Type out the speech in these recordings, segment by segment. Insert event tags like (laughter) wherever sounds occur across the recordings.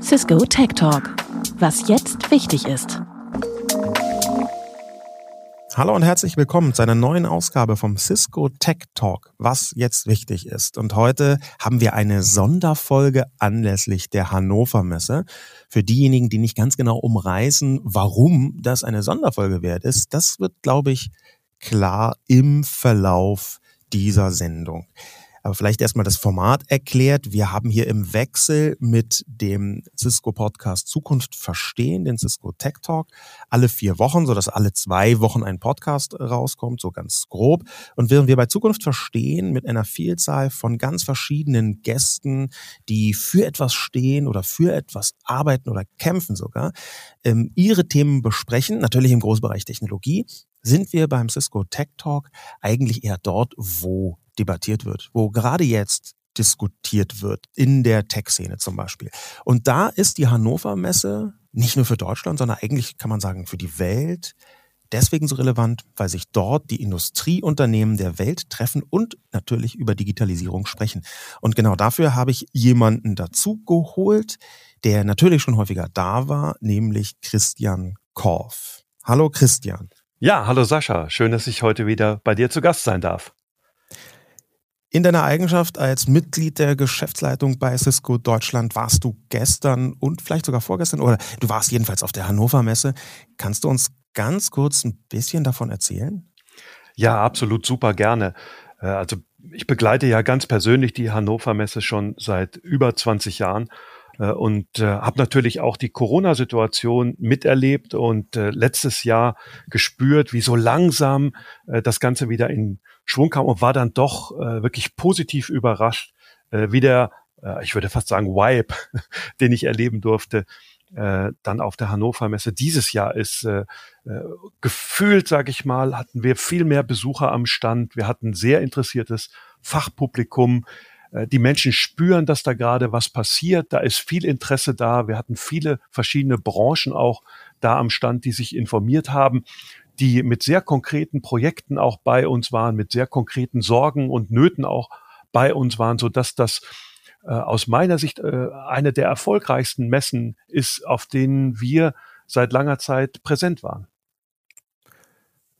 Cisco Tech Talk. Was jetzt wichtig ist. Hallo und herzlich willkommen zu einer neuen Ausgabe vom Cisco Tech Talk, was jetzt wichtig ist. Und heute haben wir eine Sonderfolge anlässlich der Hannover Messe. Für diejenigen, die nicht ganz genau umreißen, warum das eine Sonderfolge wert ist, das wird, glaube ich, klar im Verlauf dieser Sendung. Aber vielleicht erstmal das Format erklärt. Wir haben hier im Wechsel mit dem Cisco Podcast Zukunft verstehen, den Cisco Tech Talk, alle vier Wochen, sodass alle zwei Wochen ein Podcast rauskommt, so ganz grob. Und während wir bei Zukunft verstehen mit einer Vielzahl von ganz verschiedenen Gästen, die für etwas stehen oder für etwas arbeiten oder kämpfen sogar, ähm, ihre Themen besprechen, natürlich im Großbereich Technologie, sind wir beim Cisco Tech Talk eigentlich eher dort, wo debattiert wird, wo gerade jetzt diskutiert wird, in der Tech-Szene zum Beispiel. Und da ist die Hannover Messe nicht nur für Deutschland, sondern eigentlich kann man sagen für die Welt deswegen so relevant, weil sich dort die Industrieunternehmen der Welt treffen und natürlich über Digitalisierung sprechen. Und genau dafür habe ich jemanden dazu geholt, der natürlich schon häufiger da war, nämlich Christian Korf. Hallo Christian. Ja, hallo Sascha. Schön, dass ich heute wieder bei dir zu Gast sein darf. In deiner Eigenschaft als Mitglied der Geschäftsleitung bei Cisco Deutschland warst du gestern und vielleicht sogar vorgestern oder du warst jedenfalls auf der Hannover Messe. Kannst du uns ganz kurz ein bisschen davon erzählen? Ja, absolut super gerne. Äh, also ich begleite ja ganz persönlich die Hannover Messe schon seit über 20 Jahren und äh, habe natürlich auch die Corona-Situation miterlebt und äh, letztes Jahr gespürt, wie so langsam äh, das Ganze wieder in Schwung kam und war dann doch äh, wirklich positiv überrascht, äh, wie der, äh, ich würde fast sagen, Vibe, (laughs) den ich erleben durfte, äh, dann auf der Hannover Messe dieses Jahr ist. Äh, äh, gefühlt, sage ich mal, hatten wir viel mehr Besucher am Stand. Wir hatten sehr interessiertes Fachpublikum. Äh, die Menschen spüren, dass da gerade was passiert. Da ist viel Interesse da. Wir hatten viele verschiedene Branchen auch da am Stand, die sich informiert haben, die mit sehr konkreten Projekten auch bei uns waren, mit sehr konkreten Sorgen und Nöten auch bei uns waren, so dass das äh, aus meiner Sicht äh, eine der erfolgreichsten Messen ist, auf denen wir seit langer Zeit präsent waren.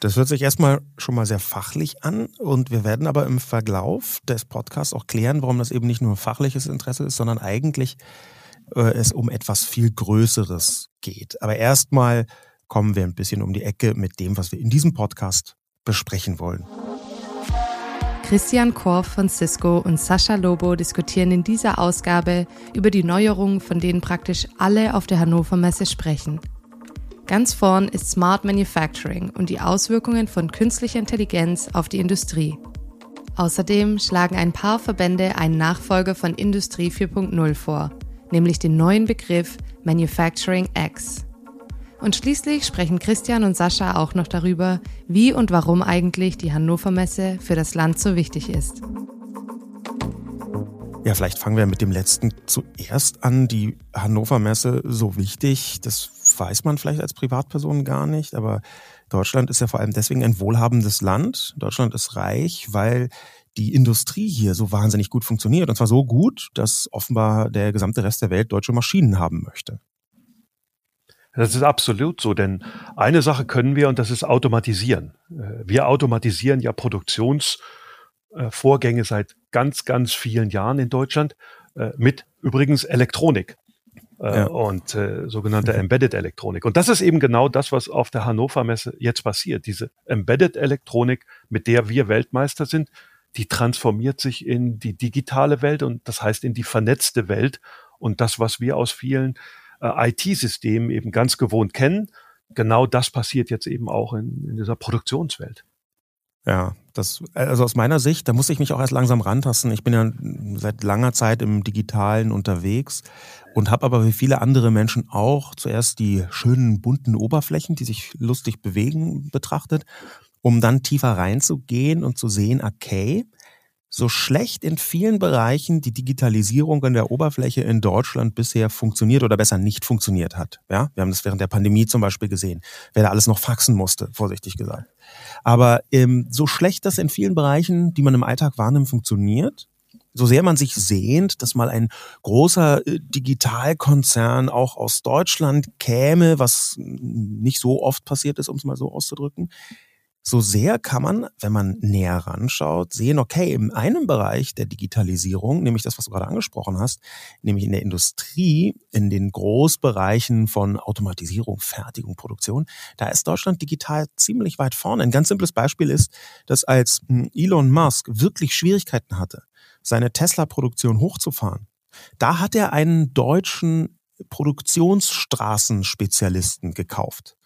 Das hört sich erstmal schon mal sehr fachlich an und wir werden aber im Verlauf des Podcasts auch klären, warum das eben nicht nur fachliches Interesse ist, sondern eigentlich äh, es um etwas viel Größeres geht. Aber erstmal kommen wir ein bisschen um die Ecke mit dem, was wir in diesem Podcast besprechen wollen. Christian Korf von Cisco und Sascha Lobo diskutieren in dieser Ausgabe über die Neuerungen, von denen praktisch alle auf der Hannover Messe sprechen – Ganz vorn ist Smart Manufacturing und die Auswirkungen von künstlicher Intelligenz auf die Industrie. Außerdem schlagen ein paar Verbände einen Nachfolger von Industrie 4.0 vor, nämlich den neuen Begriff Manufacturing X. Und schließlich sprechen Christian und Sascha auch noch darüber, wie und warum eigentlich die Hannover Messe für das Land so wichtig ist. Ja, vielleicht fangen wir mit dem letzten zuerst an. Die Hannover Messe so wichtig, das weiß man vielleicht als Privatperson gar nicht, aber Deutschland ist ja vor allem deswegen ein wohlhabendes Land. Deutschland ist reich, weil die Industrie hier so wahnsinnig gut funktioniert. Und zwar so gut, dass offenbar der gesamte Rest der Welt deutsche Maschinen haben möchte. Das ist absolut so, denn eine Sache können wir und das ist automatisieren. Äh, wir automatisieren ja Produktionsvorgänge seit ganz, ganz vielen Jahren in Deutschland äh, mit übrigens Elektronik ja. und äh, sogenannte mhm. Embedded Elektronik. Und das ist eben genau das, was auf der Hannover Messe jetzt passiert. Diese Embedded Elektronik, mit der wir Weltmeister sind, die transformiert sich in die digitale Welt und das heißt in die vernetzte Welt. Und das, was wir aus vielen äh, IT-Systemen eben ganz gewohnt kennen, genau das passiert jetzt eben auch in, in dieser Produktionswelt. Ja, das, also aus meiner Sicht, da muss ich mich auch erst langsam rantasten. Ich bin ja seit langer Zeit im Digitalen unterwegs und habe aber wie viele andere Menschen auch zuerst die schönen bunten Oberflächen, die sich lustig bewegen, betrachtet, um dann tiefer reinzugehen und zu sehen, okay, so schlecht in vielen Bereichen die Digitalisierung in der Oberfläche in Deutschland bisher funktioniert oder besser nicht funktioniert hat. Ja, wir haben das während der Pandemie zum Beispiel gesehen, wer da alles noch faxen musste, vorsichtig gesagt. Aber ähm, so schlecht das in vielen Bereichen, die man im Alltag wahrnimmt, funktioniert, so sehr man sich sehnt, dass mal ein großer äh, Digitalkonzern auch aus Deutschland käme, was nicht so oft passiert ist, um es mal so auszudrücken, so sehr kann man, wenn man näher ranschaut, sehen, okay, in einem Bereich der Digitalisierung, nämlich das, was du gerade angesprochen hast, nämlich in der Industrie, in den Großbereichen von Automatisierung, Fertigung, Produktion, da ist Deutschland digital ziemlich weit vorne. Ein ganz simples Beispiel ist, dass als hm, Elon Musk wirklich Schwierigkeiten hatte, seine Tesla-Produktion hochzufahren, da hat er einen deutschen Produktionsstraßenspezialisten gekauft.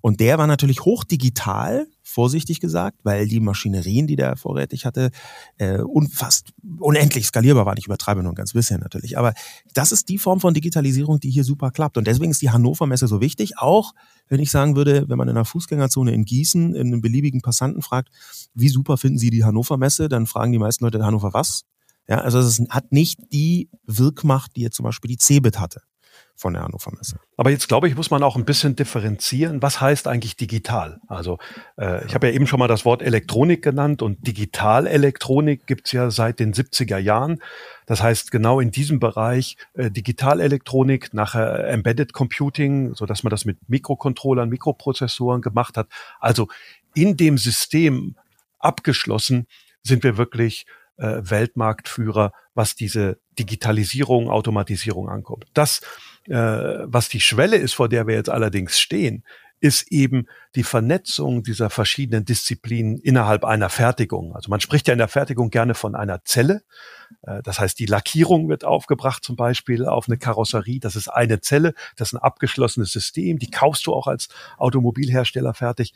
Und der war natürlich hochdigital, vorsichtig gesagt, weil die Maschinerien, die der vorrätig hatte, äh, unfast unendlich skalierbar waren. Ich übertreibe nur ein ganz bisschen natürlich. Aber das ist die Form von Digitalisierung, die hier super klappt. Und deswegen ist die Hannover Messe so wichtig. Auch wenn ich sagen würde, wenn man in einer Fußgängerzone in Gießen in einem beliebigen Passanten fragt, wie super finden Sie die Hannover Messe, dann fragen die meisten Leute Hannover was? Ja, also es hat nicht die Wirkmacht, die jetzt zum Beispiel die Cebit hatte von der Hannover Messe. Aber jetzt glaube ich, muss man auch ein bisschen differenzieren. Was heißt eigentlich digital? Also äh, ich habe ja eben schon mal das Wort Elektronik genannt und Digitalelektronik gibt's ja seit den 70er Jahren. Das heißt, genau in diesem Bereich äh, Digitalelektronik, nachher Embedded Computing, so dass man das mit Mikrocontrollern, Mikroprozessoren gemacht hat. Also in dem System abgeschlossen sind wir wirklich äh, Weltmarktführer, was diese Digitalisierung, Automatisierung ankommt. Das, was die Schwelle ist, vor der wir jetzt allerdings stehen, ist eben die Vernetzung dieser verschiedenen Disziplinen innerhalb einer Fertigung. Also man spricht ja in der Fertigung gerne von einer Zelle. Äh, das heißt, die Lackierung wird aufgebracht zum Beispiel auf eine Karosserie. Das ist eine Zelle, das ist ein abgeschlossenes System. Die kaufst du auch als Automobilhersteller fertig.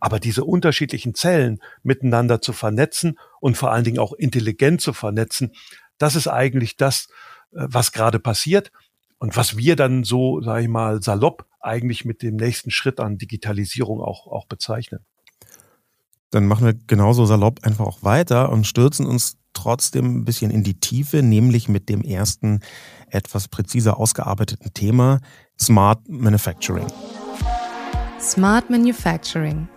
Aber diese unterschiedlichen Zellen miteinander zu vernetzen und vor allen Dingen auch intelligent zu vernetzen, das ist eigentlich das, äh, was gerade passiert und was wir dann so, sage ich mal, salopp eigentlich mit dem nächsten Schritt an Digitalisierung auch, auch bezeichnen. Dann machen wir genauso salopp einfach auch weiter und stürzen uns trotzdem ein bisschen in die Tiefe, nämlich mit dem ersten etwas präziser ausgearbeiteten Thema Smart Manufacturing. Smart Manufacturing.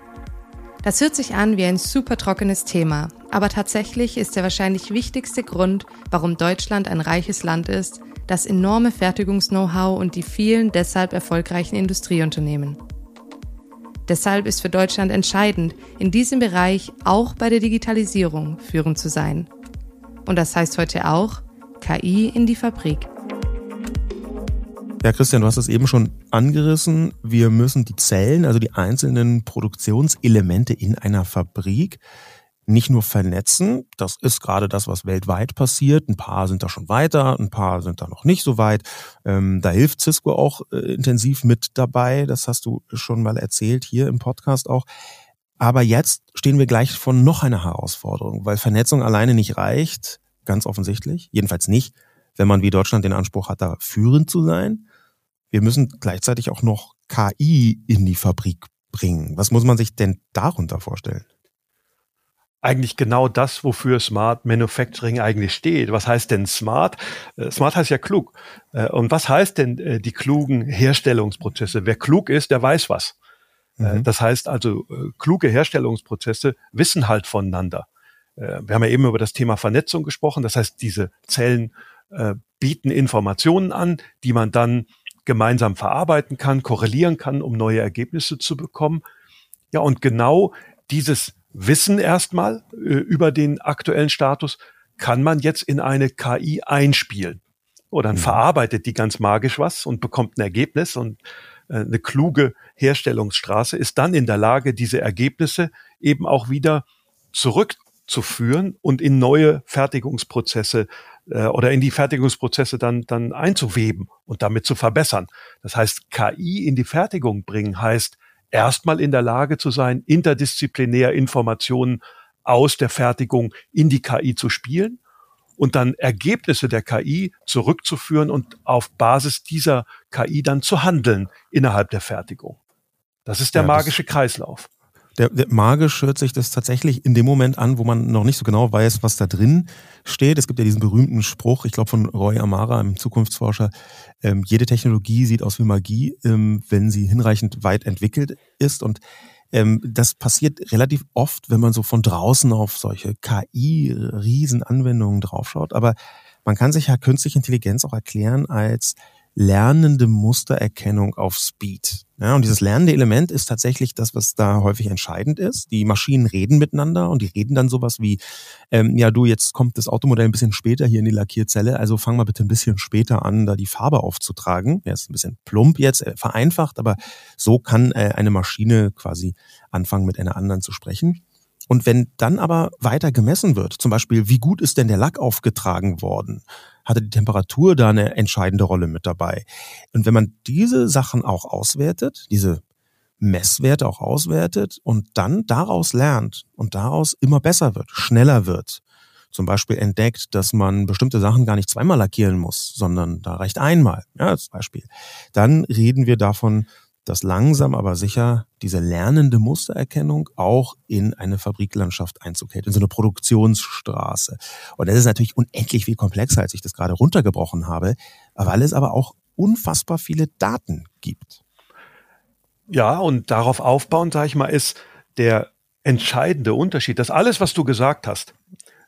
Das hört sich an wie ein super trockenes Thema, aber tatsächlich ist der wahrscheinlich wichtigste Grund, warum Deutschland ein reiches Land ist, das enorme Fertigungs-Know-how und die vielen deshalb erfolgreichen Industrieunternehmen. Deshalb ist für Deutschland entscheidend, in diesem Bereich auch bei der Digitalisierung führend zu sein. Und das heißt heute auch KI in die Fabrik. Ja, Christian, du hast es eben schon angerissen. Wir müssen die Zellen, also die einzelnen Produktionselemente in einer Fabrik, nicht nur vernetzen. Das ist gerade das, was weltweit passiert. Ein paar sind da schon weiter, ein paar sind da noch nicht so weit. Ähm, da hilft Cisco auch äh, intensiv mit dabei. Das hast du schon mal erzählt hier im Podcast auch. Aber jetzt stehen wir gleich vor noch einer Herausforderung, weil Vernetzung alleine nicht reicht, ganz offensichtlich. Jedenfalls nicht, wenn man wie Deutschland den Anspruch hat, da führend zu sein wir müssen gleichzeitig auch noch KI in die Fabrik bringen. Was muss man sich denn darunter vorstellen? Eigentlich genau das, wofür Smart Manufacturing eigentlich steht. Was heißt denn Smart? Äh, smart heißt ja klug. Äh, und was heißt denn äh, die klugen Herstellungsprozesse? Wer klug ist, der weiß was. Mhm. Das heißt also, kluge Herstellungsprozesse wissen halt voneinander. Wir haben ja eben über das Thema Vernetzung gesprochen. Das heißt, diese Zellen bieten Informationen an, die man dann gemeinsam verarbeiten kann, korrelieren kann, um neue Ergebnisse zu bekommen. Ja, und genau dieses Wissen erstmal äh, über den aktuellen Status kann man jetzt in eine KI einspielen. Oder dann mhm. verarbeitet die ganz magisch was und bekommt ein Ergebnis und äh, eine kluge Herstellungsstraße ist dann in der Lage, diese Ergebnisse eben auch wieder zurückzuführen und in neue Fertigungsprozesse äh, oder in die Fertigungsprozesse dann, dann einzuweben und damit zu verbessern. Das heißt, KI in die Fertigung bringen heißt, erstmal in der Lage zu sein, interdisziplinär Informationen aus der Fertigung in die KI zu spielen und dann Ergebnisse der KI zurückzuführen und auf Basis dieser KI dann zu handeln innerhalb der Fertigung. Das ist der ja, magische Kreislauf. Der, der magisch hört sich das tatsächlich in dem Moment an, wo man noch nicht so genau weiß, was da drin steht. Es gibt ja diesen berühmten Spruch, ich glaube von Roy Amara, einem Zukunftsforscher, ähm, jede Technologie sieht aus wie Magie, ähm, wenn sie hinreichend weit entwickelt ist. Und ähm, das passiert relativ oft, wenn man so von draußen auf solche KI-Riesenanwendungen draufschaut. Aber man kann sich ja künstliche Intelligenz auch erklären als lernende Mustererkennung auf Speed. Ja, und dieses lernende Element ist tatsächlich das, was da häufig entscheidend ist. Die Maschinen reden miteinander und die reden dann sowas wie, ähm, ja du, jetzt kommt das Automodell ein bisschen später hier in die Lackierzelle, also fang mal bitte ein bisschen später an, da die Farbe aufzutragen. Ja, ist ein bisschen plump jetzt, äh, vereinfacht, aber so kann äh, eine Maschine quasi anfangen, mit einer anderen zu sprechen. Und wenn dann aber weiter gemessen wird, zum Beispiel, wie gut ist denn der Lack aufgetragen worden? Hatte die Temperatur da eine entscheidende Rolle mit dabei? Und wenn man diese Sachen auch auswertet, diese Messwerte auch auswertet und dann daraus lernt und daraus immer besser wird, schneller wird, zum Beispiel entdeckt, dass man bestimmte Sachen gar nicht zweimal lackieren muss, sondern da reicht einmal, ja, als Beispiel, dann reden wir davon, dass langsam aber sicher diese lernende Mustererkennung auch in eine Fabriklandschaft Einzug hält, in so eine Produktionsstraße. Und das ist natürlich unendlich viel komplexer, als ich das gerade runtergebrochen habe, weil es aber auch unfassbar viele Daten gibt. Ja, und darauf aufbauend, sage ich mal, ist der entscheidende Unterschied, dass alles, was du gesagt hast,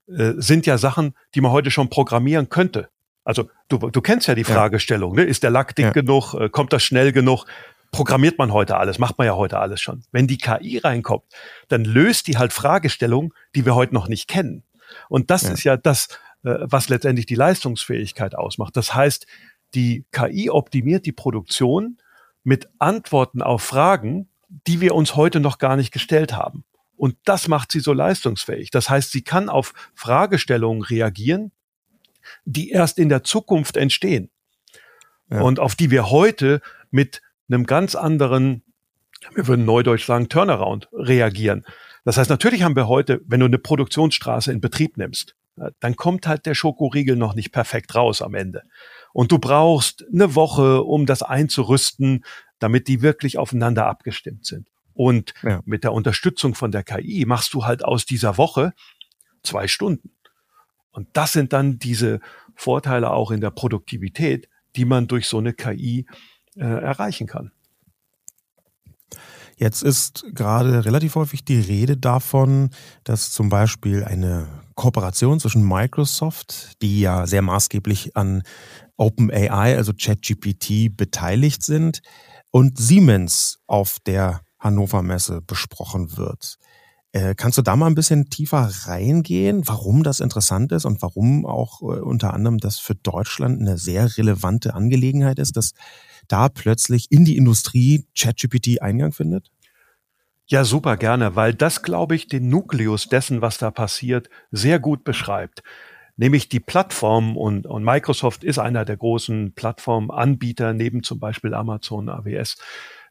äh, sind ja Sachen, die man heute schon programmieren könnte. Also du, du kennst ja die Fragestellung, ne? ist der Lack dick ja. genug, äh, kommt das schnell genug? Programmiert man heute alles, macht man ja heute alles schon. Wenn die KI reinkommt, dann löst die halt Fragestellungen, die wir heute noch nicht kennen. Und das ja. ist ja das, äh, was letztendlich die Leistungsfähigkeit ausmacht. Das heißt, die KI optimiert die Produktion mit Antworten auf Fragen, die wir uns heute noch gar nicht gestellt haben. Und das macht sie so leistungsfähig. Das heißt, sie kann auf Fragestellungen reagieren, die erst in der Zukunft entstehen. Ja. Und auf die wir heute mit einem ganz anderen, wir würden neudeutsch sagen, Turnaround reagieren. Das heißt, natürlich haben wir heute, wenn du eine Produktionsstraße in Betrieb nimmst, dann kommt halt der Schokoriegel noch nicht perfekt raus am Ende. Und du brauchst eine Woche, um das einzurüsten, damit die wirklich aufeinander abgestimmt sind. Und ja. mit der Unterstützung von der KI machst du halt aus dieser Woche zwei Stunden. Und das sind dann diese Vorteile auch in der Produktivität, die man durch so eine KI äh, erreichen kann. Jetzt ist gerade relativ häufig die Rede davon, dass zum Beispiel eine Kooperation zwischen Microsoft, die ja sehr maßgeblich an OpenAI, also ChatGPT, beteiligt sind, und Siemens auf der Hannover Messe besprochen wird. Äh, kannst du da mal ein bisschen tiefer reingehen, warum das interessant ist und warum auch äh, unter anderem das für Deutschland eine sehr relevante Angelegenheit ist, dass da plötzlich in die Industrie ChatGPT Eingang findet? Ja, super gerne, weil das, glaube ich, den Nukleus dessen, was da passiert, sehr gut beschreibt. Nämlich die Plattform und, und Microsoft ist einer der großen Plattformanbieter neben zum Beispiel Amazon AWS,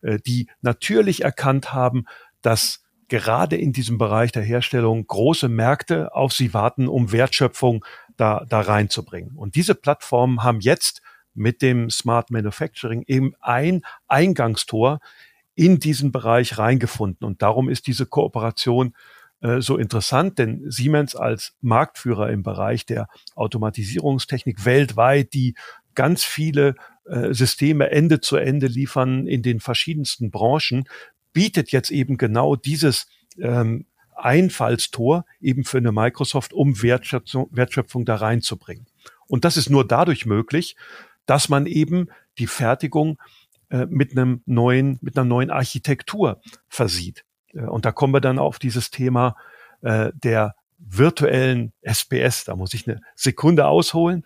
äh, die natürlich erkannt haben, dass gerade in diesem Bereich der Herstellung große Märkte auf sie warten, um Wertschöpfung da, da reinzubringen. Und diese Plattformen haben jetzt mit dem Smart Manufacturing eben ein Eingangstor in diesen Bereich reingefunden. Und darum ist diese Kooperation äh, so interessant, denn Siemens als Marktführer im Bereich der Automatisierungstechnik weltweit, die ganz viele äh, Systeme Ende zu Ende liefern in den verschiedensten Branchen, bietet jetzt eben genau dieses ähm, Einfallstor eben für eine Microsoft, um Wertschöpfung, Wertschöpfung da reinzubringen. Und das ist nur dadurch möglich, dass man eben die Fertigung äh, mit einem neuen, mit einer neuen Architektur versieht. Äh, und da kommen wir dann auf dieses Thema äh, der virtuellen SPS. Da muss ich eine Sekunde ausholen.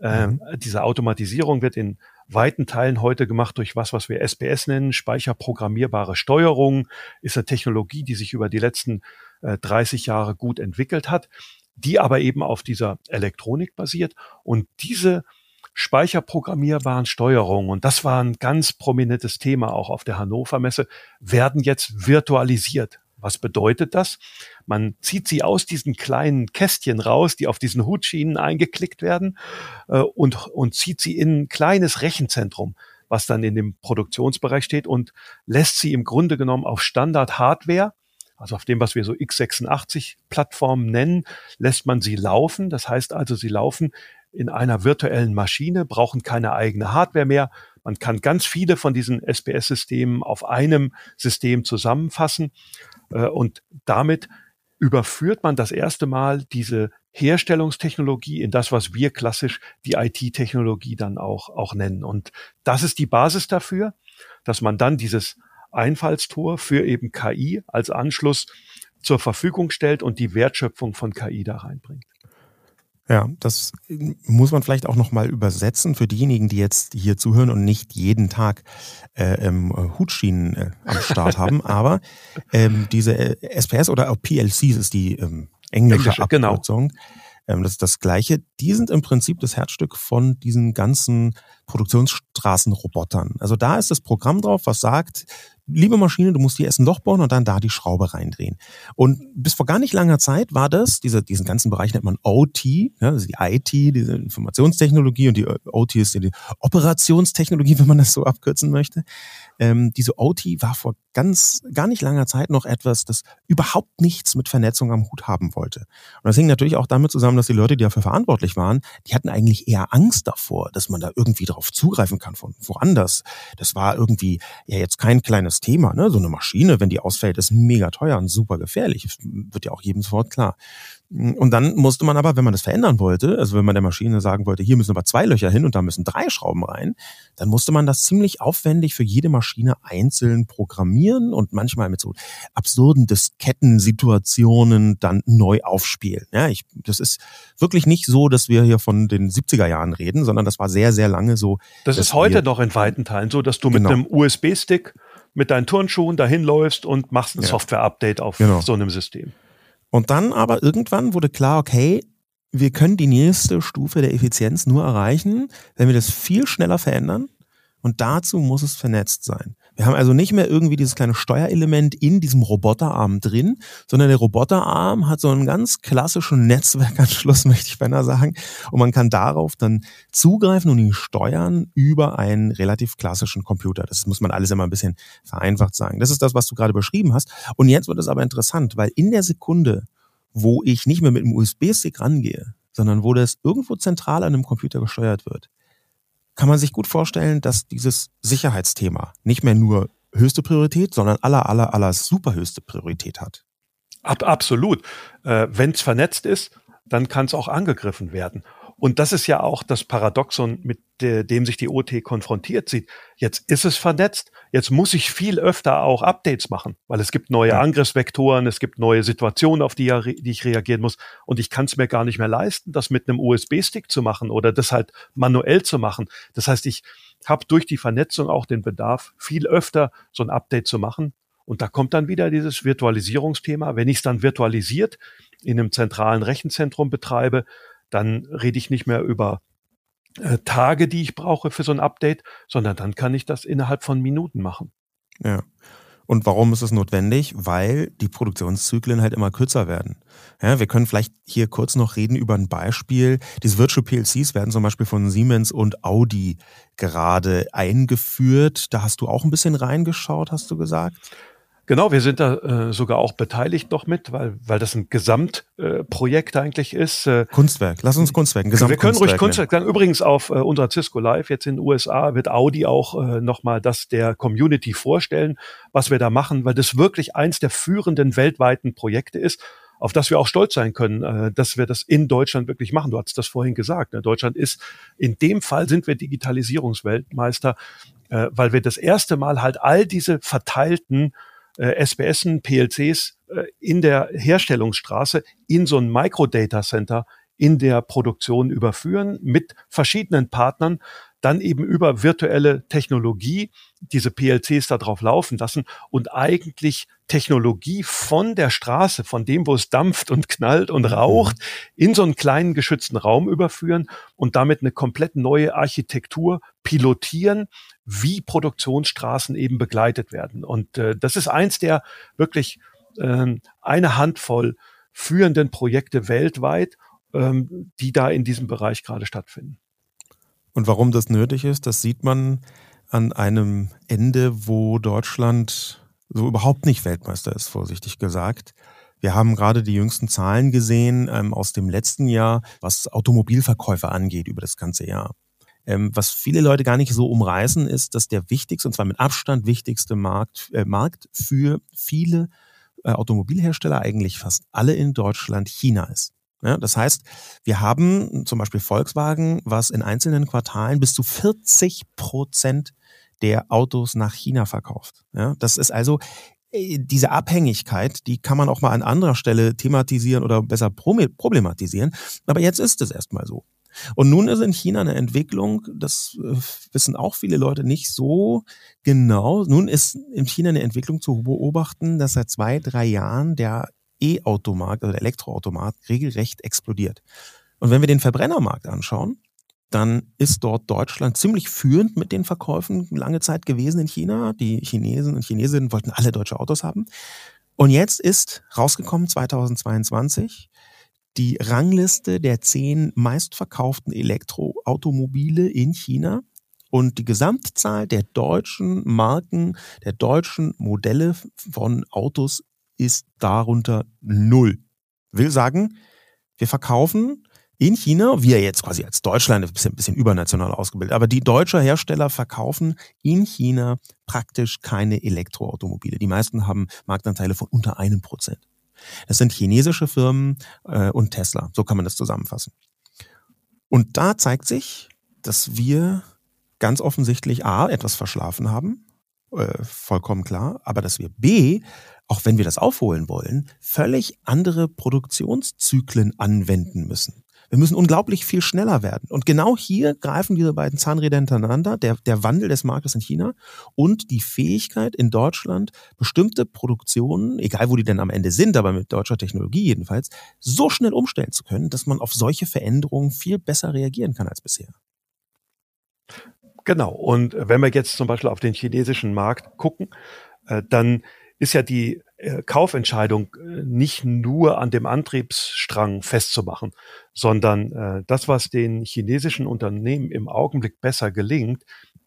Ähm, mhm. Diese Automatisierung wird in weiten Teilen heute gemacht durch was, was wir SPS nennen, speicherprogrammierbare Steuerung, ist eine Technologie, die sich über die letzten äh, 30 Jahre gut entwickelt hat, die aber eben auf dieser Elektronik basiert. Und diese speicherprogrammierbaren Steuerungen, und das war ein ganz prominentes Thema auch auf der Hannover Messe, werden jetzt virtualisiert. Was bedeutet das? Man zieht sie aus diesen kleinen Kästchen raus, die auf diesen Hutschienen eingeklickt werden äh, und, und zieht sie in ein kleines Rechenzentrum, was dann in dem Produktionsbereich steht und lässt sie im Grunde genommen auf Standard-Hardware also auf dem, was wir so x86-Plattformen nennen, lässt man sie laufen. Das heißt also, sie laufen in einer virtuellen Maschine, brauchen keine eigene Hardware mehr. Man kann ganz viele von diesen SPS-Systemen auf einem System zusammenfassen äh, und damit überführt man das erste Mal diese Herstellungstechnologie in das, was wir klassisch die IT-Technologie dann auch, auch nennen. Und das ist die Basis dafür, dass man dann dieses Einfallstor für eben KI als Anschluss zur Verfügung stellt und die Wertschöpfung von KI da reinbringt. Ja, das muss man vielleicht auch nochmal übersetzen für diejenigen, die jetzt hier zuhören und nicht jeden Tag äh, ähm, Hutschienen äh, am Start haben. (laughs) Aber ähm, diese äh, SPS oder auch PLCs ist die ähm, englische, englische genau. Abkürzung. Genau. Ähm, das ist das Gleiche. Die sind im Prinzip das Herzstück von diesen ganzen Produktionsstraßenrobotern. Also da ist das Programm drauf, was sagt, liebe Maschine, du musst hier erst ein Loch bohren und dann da die Schraube reindrehen. Und bis vor gar nicht langer Zeit war das, diese, diesen ganzen Bereich nennt man OT, ja, also die IT, diese Informationstechnologie und die OT ist die Operationstechnologie, wenn man das so abkürzen möchte. Ähm, diese OT war vor ganz, gar nicht langer Zeit noch etwas, das überhaupt nichts mit Vernetzung am Hut haben wollte. Und das hing natürlich auch damit zusammen, dass die Leute, die dafür verantwortlich waren, die hatten eigentlich eher Angst davor, dass man da irgendwie drauf zugreifen kann von woanders. Das war irgendwie ja jetzt kein kleines Thema. Ne? So eine Maschine, wenn die ausfällt, ist mega teuer und super gefährlich. Wird ja auch jedem sofort klar. Und dann musste man aber, wenn man das verändern wollte, also wenn man der Maschine sagen wollte, hier müssen aber zwei Löcher hin und da müssen drei Schrauben rein, dann musste man das ziemlich aufwendig für jede Maschine einzeln programmieren und manchmal mit so absurden Diskettensituationen dann neu aufspielen. Ja, ich, das ist wirklich nicht so, dass wir hier von den 70er Jahren reden, sondern das war sehr, sehr lange so. Das ist heute doch in weiten Teilen so, dass du genau. mit einem USB-Stick mit deinen Turnschuhen dahin läufst und machst ein ja. Software-Update auf genau. so einem System. Und dann aber irgendwann wurde klar, okay, wir können die nächste Stufe der Effizienz nur erreichen, wenn wir das viel schneller verändern. Und dazu muss es vernetzt sein. Wir haben also nicht mehr irgendwie dieses kleine Steuerelement in diesem Roboterarm drin, sondern der Roboterarm hat so einen ganz klassischen Netzwerkanschluss, (laughs) möchte ich beinahe sagen. Und man kann darauf dann zugreifen und ihn steuern über einen relativ klassischen Computer. Das muss man alles immer ein bisschen vereinfacht sagen. Das ist das, was du gerade beschrieben hast. Und jetzt wird es aber interessant, weil in der Sekunde, wo ich nicht mehr mit einem USB-Stick rangehe, sondern wo das irgendwo zentral an einem Computer gesteuert wird, kann man sich gut vorstellen, dass dieses Sicherheitsthema nicht mehr nur höchste Priorität, sondern aller, aller, aller superhöchste Priorität hat. Ab, absolut. Äh, Wenn es vernetzt ist, dann kann es auch angegriffen werden. Und das ist ja auch das Paradoxon, mit dem sich die OT konfrontiert sieht. Jetzt ist es vernetzt, jetzt muss ich viel öfter auch Updates machen, weil es gibt neue ja. Angriffsvektoren, es gibt neue Situationen, auf die, die ich reagieren muss. Und ich kann es mir gar nicht mehr leisten, das mit einem USB-Stick zu machen oder das halt manuell zu machen. Das heißt, ich habe durch die Vernetzung auch den Bedarf, viel öfter so ein Update zu machen. Und da kommt dann wieder dieses Virtualisierungsthema. Wenn ich es dann virtualisiert in einem zentralen Rechenzentrum betreibe, dann rede ich nicht mehr über äh, Tage, die ich brauche für so ein Update, sondern dann kann ich das innerhalb von Minuten machen. Ja. Und warum ist es notwendig? Weil die Produktionszyklen halt immer kürzer werden. Ja, wir können vielleicht hier kurz noch reden über ein Beispiel. Diese Virtual PLCs werden zum Beispiel von Siemens und Audi gerade eingeführt. Da hast du auch ein bisschen reingeschaut, hast du gesagt? Genau, wir sind da äh, sogar auch beteiligt noch mit, weil, weil das ein Gesamtprojekt äh, eigentlich ist. Äh, Kunstwerk, lass uns Kunstwerk, ein Wir können ruhig Kunstwerk sagen. Übrigens auf äh, unserer Cisco Live jetzt in den USA wird Audi auch äh, nochmal das der Community vorstellen, was wir da machen, weil das wirklich eins der führenden weltweiten Projekte ist auf das wir auch stolz sein können, äh, dass wir das in Deutschland wirklich machen. Du hast das vorhin gesagt. Ne? Deutschland ist, in dem Fall sind wir Digitalisierungsweltmeister, äh, weil wir das erste Mal halt all diese verteilten äh, SBSen, PLCs äh, in der Herstellungsstraße in so ein Microdata Center in der Produktion überführen mit verschiedenen Partnern, dann eben über virtuelle Technologie diese PLCs da drauf laufen lassen und eigentlich Technologie von der Straße, von dem, wo es dampft und knallt und raucht, in so einen kleinen geschützten Raum überführen und damit eine komplett neue Architektur pilotieren, wie Produktionsstraßen eben begleitet werden. Und äh, das ist eins der wirklich äh, eine Handvoll führenden Projekte weltweit, ähm, die da in diesem Bereich gerade stattfinden. Und warum das nötig ist, das sieht man an einem Ende, wo Deutschland so überhaupt nicht Weltmeister ist, vorsichtig gesagt. Wir haben gerade die jüngsten Zahlen gesehen ähm, aus dem letzten Jahr, was Automobilverkäufe angeht über das ganze Jahr. Ähm, was viele Leute gar nicht so umreißen, ist, dass der wichtigste, und zwar mit Abstand wichtigste Markt, äh, Markt für viele äh, Automobilhersteller, eigentlich fast alle in Deutschland, China ist. Ja, das heißt, wir haben zum Beispiel Volkswagen, was in einzelnen Quartalen bis zu 40 Prozent der Autos nach China verkauft. Ja, das ist also äh, diese Abhängigkeit, die kann man auch mal an anderer Stelle thematisieren oder besser problematisieren. Aber jetzt ist es erstmal so. Und nun ist in China eine Entwicklung, das äh, wissen auch viele Leute nicht so genau. Nun ist in China eine Entwicklung zu beobachten, dass seit zwei, drei Jahren der E-Automarkt, also der Elektroautomarkt, regelrecht explodiert. Und wenn wir den Verbrennermarkt anschauen, dann ist dort Deutschland ziemlich führend mit den Verkäufen lange Zeit gewesen in China. Die Chinesen und Chinesinnen wollten alle deutsche Autos haben. Und jetzt ist rausgekommen 2022 die Rangliste der zehn meistverkauften Elektroautomobile in China. Und die Gesamtzahl der deutschen Marken, der deutschen Modelle von Autos ist darunter null. Will sagen, wir verkaufen in China, wir jetzt quasi als Deutschland, ein bisschen, übernational ausgebildet, aber die deutsche Hersteller verkaufen in China praktisch keine Elektroautomobile. Die meisten haben Marktanteile von unter einem Prozent. Das sind chinesische Firmen äh, und Tesla. So kann man das zusammenfassen. Und da zeigt sich, dass wir ganz offensichtlich A, etwas verschlafen haben, äh, vollkommen klar, aber dass wir B, auch wenn wir das aufholen wollen, völlig andere Produktionszyklen anwenden müssen. Wir müssen unglaublich viel schneller werden. Und genau hier greifen diese beiden Zahnräder hintereinander, der, der Wandel des Marktes in China und die Fähigkeit in Deutschland, bestimmte Produktionen, egal wo die denn am Ende sind, aber mit deutscher Technologie jedenfalls, so schnell umstellen zu können, dass man auf solche Veränderungen viel besser reagieren kann als bisher. Genau. Und wenn wir jetzt zum Beispiel auf den chinesischen Markt gucken, äh, dann ist ja die äh, Kaufentscheidung äh, nicht nur an dem Antriebsstrang festzumachen, sondern äh, das, was den chinesischen Unternehmen im Augenblick besser gelingt,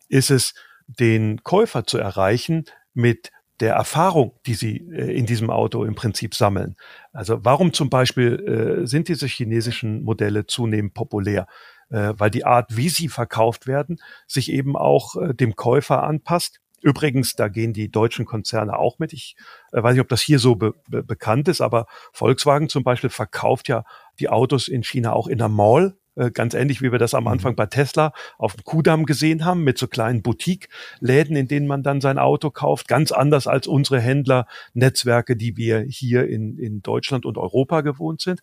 ist es, den Käufer zu erreichen mit der Erfahrung, die sie in diesem Auto im Prinzip sammeln. Also warum zum Beispiel sind diese chinesischen Modelle zunehmend populär? weil die Art, wie sie verkauft werden, sich eben auch dem Käufer anpasst Übrigens, da gehen die deutschen Konzerne auch mit. Ich äh, weiß nicht, ob das hier so be be bekannt ist, aber Volkswagen zum Beispiel verkauft ja die Autos in China auch in der Mall. Äh, ganz ähnlich, wie wir das am mhm. Anfang bei Tesla auf dem Kudamm gesehen haben, mit so kleinen Boutique-Läden, in denen man dann sein Auto kauft. Ganz anders als unsere Händlernetzwerke, die wir hier in, in Deutschland und Europa gewohnt sind.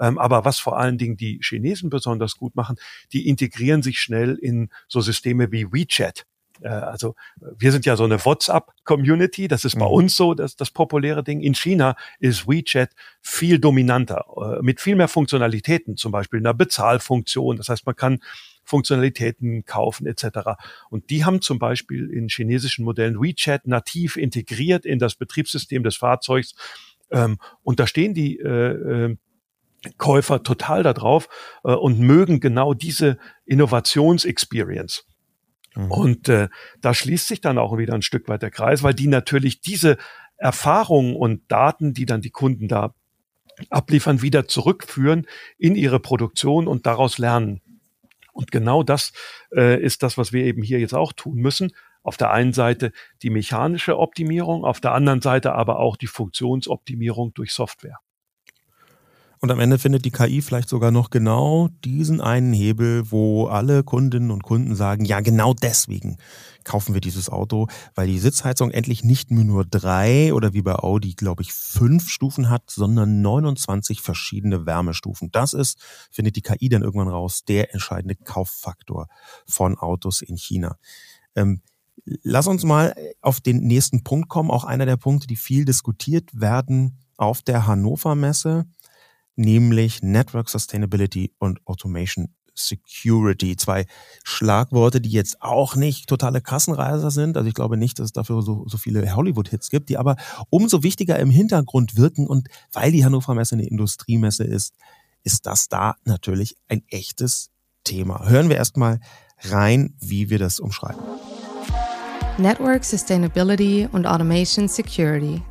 Ähm, aber was vor allen Dingen die Chinesen besonders gut machen, die integrieren sich schnell in so Systeme wie WeChat. Äh, also wir sind ja so eine WhatsApp-Community, das ist bei mhm. uns so das, das populäre Ding. In China ist WeChat viel dominanter, äh, mit viel mehr Funktionalitäten, zum Beispiel einer Bezahlfunktion. Das heißt, man kann Funktionalitäten kaufen etc. Und die haben zum Beispiel in chinesischen Modellen WeChat nativ integriert in das Betriebssystem des Fahrzeugs. Ähm, und da stehen die äh, äh, Käufer total darauf äh, und mögen genau diese Innovationsexperience. Mhm. Und äh, da schließt sich dann auch wieder ein Stück weit der Kreis, weil die natürlich diese Erfahrungen und Daten, die dann die Kunden da abliefern, wieder zurückführen in ihre Produktion und daraus lernen. Und genau das äh, ist das, was wir eben hier jetzt auch tun müssen. Auf der einen Seite die mechanische Optimierung, auf der anderen Seite aber auch die Funktionsoptimierung durch Software. Und am Ende findet die KI vielleicht sogar noch genau diesen einen Hebel, wo alle Kundinnen und Kunden sagen, ja, genau deswegen kaufen wir dieses Auto, weil die Sitzheizung endlich nicht mehr nur drei oder wie bei Audi, glaube ich, fünf Stufen hat, sondern 29 verschiedene Wärmestufen. Das ist, findet die KI dann irgendwann raus, der entscheidende Kauffaktor von Autos in China. Ähm, lass uns mal auf den nächsten Punkt kommen, auch einer der Punkte, die viel diskutiert werden auf der Hannover Messe nämlich Network Sustainability und Automation Security. Zwei Schlagworte, die jetzt auch nicht totale Kassenreiser sind. Also ich glaube nicht, dass es dafür so, so viele Hollywood-Hits gibt, die aber umso wichtiger im Hintergrund wirken. Und weil die Hannover Messe eine Industriemesse ist, ist das da natürlich ein echtes Thema. Hören wir erstmal rein, wie wir das umschreiben. Network Sustainability und Automation Security.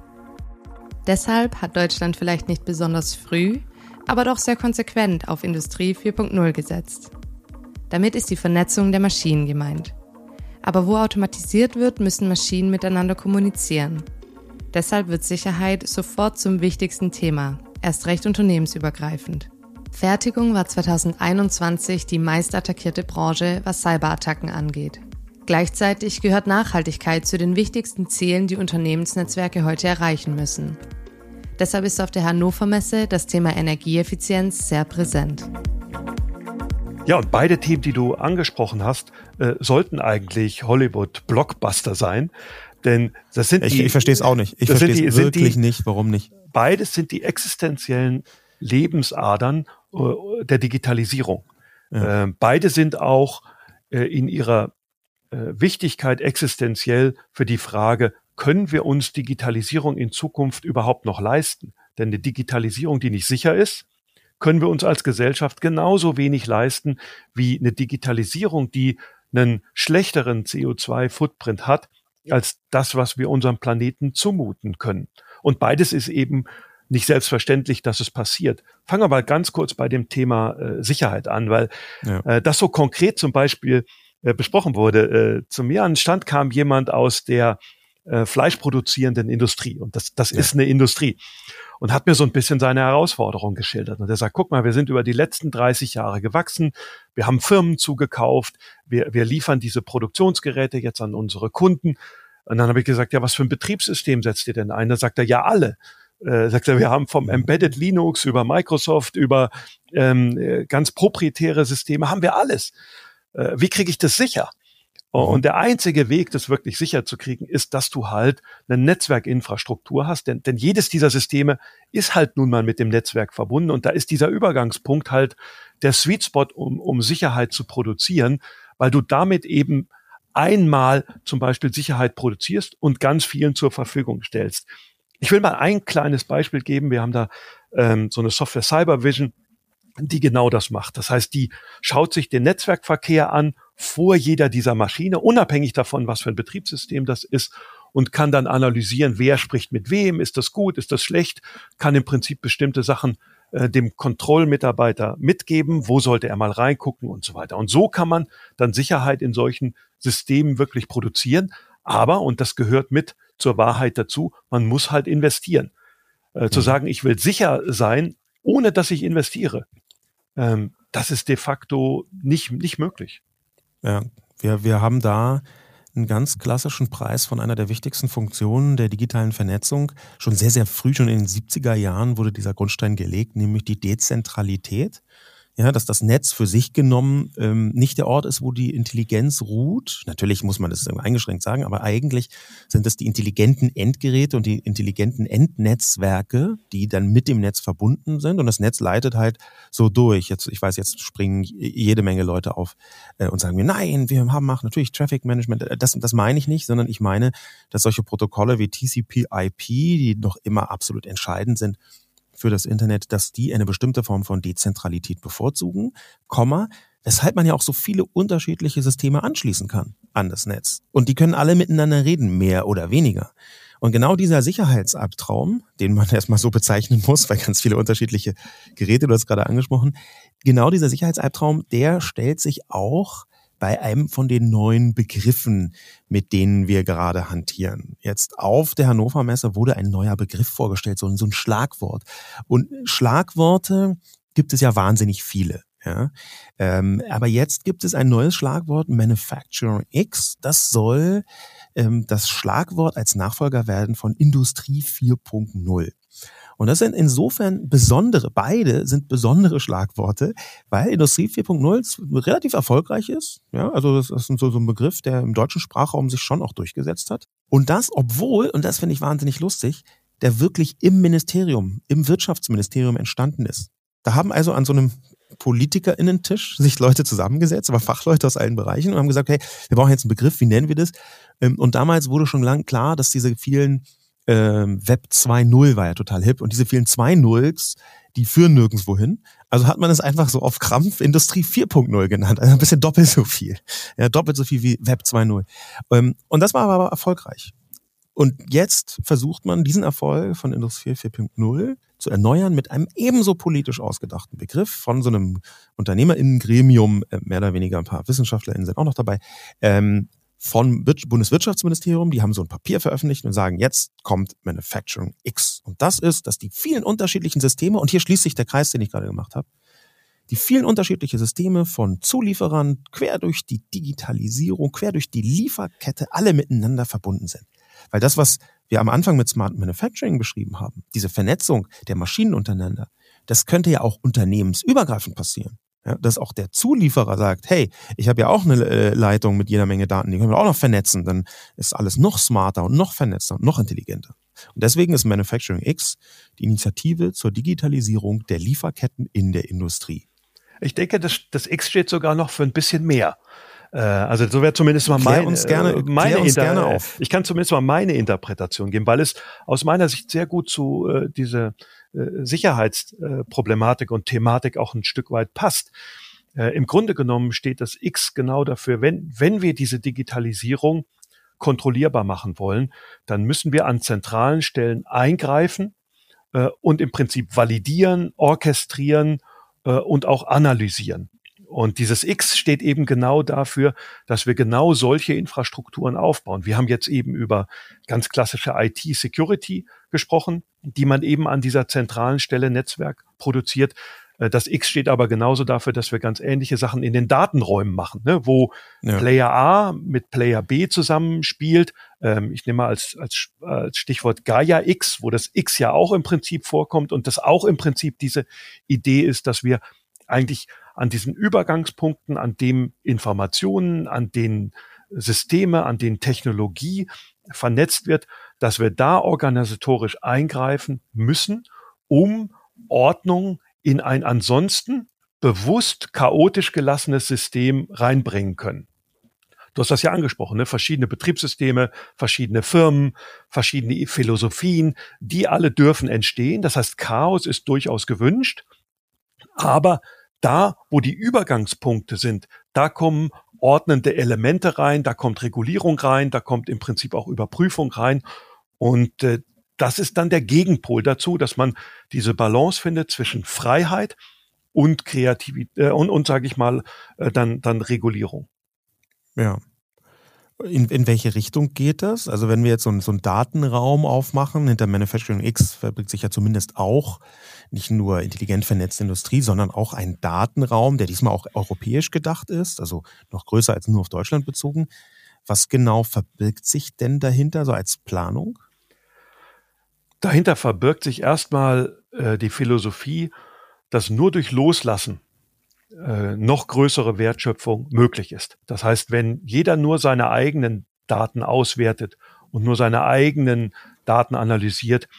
Deshalb hat Deutschland vielleicht nicht besonders früh, aber doch sehr konsequent auf Industrie 4.0 gesetzt. Damit ist die Vernetzung der Maschinen gemeint. Aber wo automatisiert wird, müssen Maschinen miteinander kommunizieren. Deshalb wird Sicherheit sofort zum wichtigsten Thema, erst recht unternehmensübergreifend. Fertigung war 2021 die meist attackierte Branche, was Cyberattacken angeht. Gleichzeitig gehört Nachhaltigkeit zu den wichtigsten Zielen, die Unternehmensnetzwerke heute erreichen müssen. Deshalb ist auf der Hannover Messe das Thema Energieeffizienz sehr präsent. Ja, und beide Themen, die du angesprochen hast, äh, sollten eigentlich Hollywood-Blockbuster sein. Denn das sind ich, die. Ich verstehe es auch nicht. Ich verstehe es wirklich die, nicht. Warum nicht? Beides sind die existenziellen Lebensadern äh, der Digitalisierung. Ja. Äh, beide sind auch äh, in ihrer äh, Wichtigkeit existenziell für die Frage, können wir uns Digitalisierung in Zukunft überhaupt noch leisten? Denn eine Digitalisierung, die nicht sicher ist, können wir uns als Gesellschaft genauso wenig leisten wie eine Digitalisierung, die einen schlechteren CO2-Footprint hat als das, was wir unserem Planeten zumuten können. Und beides ist eben nicht selbstverständlich, dass es passiert. Fangen wir mal ganz kurz bei dem Thema äh, Sicherheit an, weil ja. äh, das so konkret zum Beispiel äh, besprochen wurde. Äh, zu mir an den Stand kam jemand aus der äh, fleischproduzierenden Industrie und das, das ja. ist eine Industrie und hat mir so ein bisschen seine Herausforderung geschildert. Und er sagt, guck mal, wir sind über die letzten 30 Jahre gewachsen, wir haben Firmen zugekauft, wir, wir liefern diese Produktionsgeräte jetzt an unsere Kunden. Und dann habe ich gesagt, ja, was für ein Betriebssystem setzt ihr denn ein? Da sagt er, ja, alle. Äh, sagt er, wir haben vom Embedded Linux über Microsoft, über ähm, äh, ganz proprietäre Systeme, haben wir alles. Äh, wie kriege ich das sicher? Mhm. Und der einzige Weg, das wirklich sicher zu kriegen, ist, dass du halt eine Netzwerkinfrastruktur hast. Denn, denn jedes dieser Systeme ist halt nun mal mit dem Netzwerk verbunden. Und da ist dieser Übergangspunkt halt der Sweet Spot, um, um Sicherheit zu produzieren, weil du damit eben einmal zum Beispiel Sicherheit produzierst und ganz vielen zur Verfügung stellst. Ich will mal ein kleines Beispiel geben. Wir haben da ähm, so eine Software Cyber Vision, die genau das macht. Das heißt, die schaut sich den Netzwerkverkehr an vor jeder dieser Maschine, unabhängig davon, was für ein Betriebssystem das ist und kann dann analysieren, wer spricht mit wem, ist das gut, ist das schlecht, kann im Prinzip bestimmte Sachen äh, dem Kontrollmitarbeiter mitgeben, wo sollte er mal reingucken und so weiter. Und so kann man dann Sicherheit in solchen Systemen wirklich produzieren. Aber, und das gehört mit zur Wahrheit dazu, man muss halt investieren. Äh, mhm. Zu sagen, ich will sicher sein, ohne dass ich investiere, ähm, das ist de facto nicht, nicht möglich. Ja, wir, wir haben da einen ganz klassischen Preis von einer der wichtigsten Funktionen der digitalen Vernetzung. Schon sehr, sehr früh, schon in den 70er Jahren wurde dieser Grundstein gelegt, nämlich die Dezentralität ja, dass das Netz für sich genommen ähm, nicht der Ort ist, wo die Intelligenz ruht. Natürlich muss man das eingeschränkt sagen, aber eigentlich sind es die intelligenten Endgeräte und die intelligenten Endnetzwerke, die dann mit dem Netz verbunden sind und das Netz leitet halt so durch. Jetzt, ich weiß, jetzt springen jede Menge Leute auf äh, und sagen mir, nein, wir haben auch natürlich Traffic Management. Das, das meine ich nicht, sondern ich meine, dass solche Protokolle wie TCP/IP, die noch immer absolut entscheidend sind, für das Internet, dass die eine bestimmte Form von Dezentralität bevorzugen, Komma, weshalb man ja auch so viele unterschiedliche Systeme anschließen kann an das Netz. Und die können alle miteinander reden, mehr oder weniger. Und genau dieser Sicherheitsalbtraum, den man (laughs) erstmal so bezeichnen muss, weil ganz viele unterschiedliche Geräte, du hast gerade angesprochen, genau dieser Sicherheitsalbtraum, der stellt sich auch bei einem von den neuen Begriffen, mit denen wir gerade hantieren. Jetzt auf der Hannover Messe wurde ein neuer Begriff vorgestellt, so, ein Schlagwort. Und Schlagworte gibt es ja wahnsinnig viele. Ja, ähm, aber jetzt gibt es ein neues Schlagwort, Manufacturing X. Das soll ähm, das Schlagwort als Nachfolger werden von Industrie 4.0. Und das sind insofern besondere, beide sind besondere Schlagworte, weil Industrie 4.0 relativ erfolgreich ist. Ja, also das ist so, so ein Begriff, der im deutschen Sprachraum sich schon auch durchgesetzt hat. Und das, obwohl, und das finde ich wahnsinnig lustig, der wirklich im Ministerium, im Wirtschaftsministerium entstanden ist. Da haben also an so einem PolitikerInnen-Tisch sich Leute zusammengesetzt, aber Fachleute aus allen Bereichen und haben gesagt, hey, wir brauchen jetzt einen Begriff, wie nennen wir das? Ähm, und damals wurde schon lang klar, dass diese vielen ähm, Web 2.0 war ja total hip und diese vielen 2 Nulls, die führen nirgendwo hin. Also hat man es einfach so auf Krampf Industrie 4.0 genannt, also ein bisschen doppelt so viel. Ja, doppelt so viel wie Web 2.0. Ähm, und das war aber erfolgreich. Und jetzt versucht man diesen Erfolg von Industrie 4.0 zu erneuern mit einem ebenso politisch ausgedachten Begriff von so einem Unternehmerinnengremium, äh, mehr oder weniger ein paar WissenschaftlerInnen sind auch noch dabei, ähm, von Bundeswirtschaftsministerium, die haben so ein Papier veröffentlicht und sagen, jetzt kommt Manufacturing X. Und das ist, dass die vielen unterschiedlichen Systeme, und hier schließt sich der Kreis, den ich gerade gemacht habe, die vielen unterschiedlichen Systeme von Zulieferern quer durch die Digitalisierung, quer durch die Lieferkette alle miteinander verbunden sind. Weil das, was wir am Anfang mit Smart Manufacturing beschrieben haben, diese Vernetzung der Maschinen untereinander, das könnte ja auch unternehmensübergreifend passieren. Ja, dass auch der Zulieferer sagt, hey, ich habe ja auch eine äh, Leitung mit jeder Menge Daten, die können wir auch noch vernetzen, dann ist alles noch smarter und noch vernetzter und noch intelligenter. Und deswegen ist Manufacturing X die Initiative zur Digitalisierung der Lieferketten in der Industrie. Ich denke, das, das X steht sogar noch für ein bisschen mehr. Äh, also so wäre zumindest mal meine, uns gerne, äh, meine uns gerne auf. Ich kann zumindest mal meine Interpretation geben, weil es aus meiner Sicht sehr gut zu äh, diese äh, Sicherheitsproblematik und Thematik auch ein Stück weit passt. Äh, Im Grunde genommen steht das X genau dafür, wenn, wenn wir diese Digitalisierung kontrollierbar machen wollen, dann müssen wir an zentralen Stellen eingreifen äh, und im Prinzip validieren, orchestrieren äh, und auch analysieren. Und dieses X steht eben genau dafür, dass wir genau solche Infrastrukturen aufbauen. Wir haben jetzt eben über ganz klassische IT-Security gesprochen, die man eben an dieser zentralen Stelle Netzwerk produziert. Äh, das X steht aber genauso dafür, dass wir ganz ähnliche Sachen in den Datenräumen machen, ne, wo ja. Player A mit Player B zusammenspielt. Ähm, ich nehme mal als, als, als Stichwort Gaia X, wo das X ja auch im Prinzip vorkommt und das auch im Prinzip diese Idee ist, dass wir eigentlich an diesen Übergangspunkten, an dem Informationen, an den Systeme, an den Technologie vernetzt wird, dass wir da organisatorisch eingreifen müssen, um Ordnung in ein ansonsten bewusst chaotisch gelassenes System reinbringen können. Du hast das ja angesprochen, ne? verschiedene Betriebssysteme, verschiedene Firmen, verschiedene Philosophien, die alle dürfen entstehen. Das heißt, Chaos ist durchaus gewünscht, aber da, wo die Übergangspunkte sind, da kommen ordnende Elemente rein, da kommt Regulierung rein, da kommt im Prinzip auch Überprüfung rein. Und äh, das ist dann der Gegenpol dazu, dass man diese Balance findet zwischen Freiheit und Kreativität äh, und, und sage ich mal, äh, dann, dann Regulierung. Ja. In, in welche Richtung geht das? Also wenn wir jetzt so, einen, so einen Datenraum aufmachen, hinter Manufacturing X verbirgt sich ja zumindest auch nicht nur intelligent vernetzte Industrie, sondern auch ein Datenraum, der diesmal auch europäisch gedacht ist, also noch größer als nur auf Deutschland bezogen. Was genau verbirgt sich denn dahinter, so als Planung? Dahinter verbirgt sich erstmal äh, die Philosophie, dass nur durch Loslassen äh, noch größere Wertschöpfung möglich ist. Das heißt, wenn jeder nur seine eigenen Daten auswertet und nur seine eigenen Daten analysiert,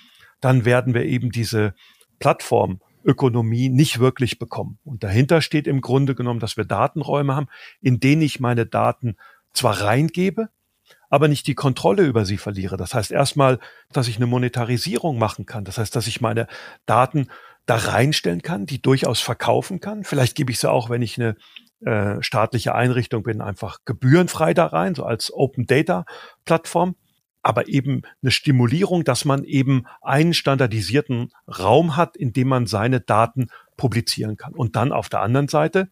dann werden wir eben diese Plattformökonomie nicht wirklich bekommen. Und dahinter steht im Grunde genommen, dass wir Datenräume haben, in denen ich meine Daten zwar reingebe, aber nicht die Kontrolle über sie verliere. Das heißt erstmal, dass ich eine Monetarisierung machen kann. Das heißt, dass ich meine Daten da reinstellen kann, die durchaus verkaufen kann. Vielleicht gebe ich sie auch, wenn ich eine äh, staatliche Einrichtung bin, einfach gebührenfrei da rein, so als Open Data Plattform. Aber eben eine Stimulierung, dass man eben einen standardisierten Raum hat, in dem man seine Daten publizieren kann. Und dann auf der anderen Seite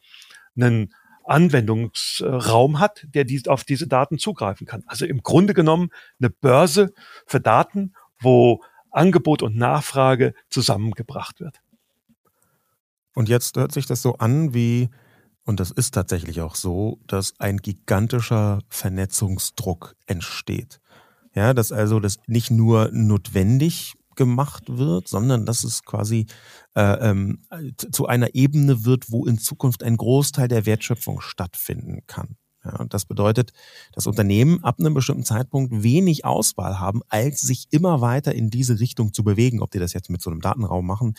einen Anwendungsraum hat, der dies, auf diese Daten zugreifen kann. Also im Grunde genommen eine Börse für Daten, wo Angebot und Nachfrage zusammengebracht wird. Und jetzt hört sich das so an wie, und das ist tatsächlich auch so, dass ein gigantischer Vernetzungsdruck entsteht. Ja, dass also das nicht nur notwendig gemacht wird, sondern dass es quasi äh, ähm, zu einer Ebene wird, wo in Zukunft ein Großteil der Wertschöpfung stattfinden kann. Ja, Ja, das bedeutet, dass Unternehmen ab einem bestimmten Zeitpunkt wenig Auswahl haben, als sich immer weiter in diese Richtung zu bewegen. Ob die das jetzt mit so einem Datenraum machen,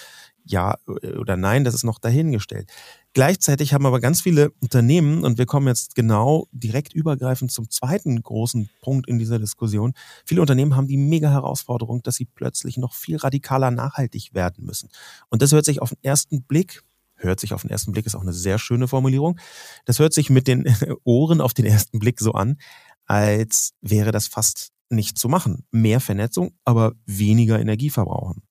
ja oder nein, das ist noch dahingestellt. Gleichzeitig haben aber ganz viele Unternehmen, und wir kommen jetzt genau direkt übergreifend zum zweiten großen Punkt in dieser Diskussion, viele Unternehmen haben die mega Herausforderung, dass sie plötzlich noch viel radikaler nachhaltig werden müssen. Und das hört sich auf den ersten Blick hört sich auf den ersten Blick, ist auch eine sehr schöne Formulierung. Das hört sich mit den (laughs) Ohren auf den ersten Blick so an, als wäre das fast nicht zu machen. Mehr Vernetzung, aber weniger Energie verbrauchen.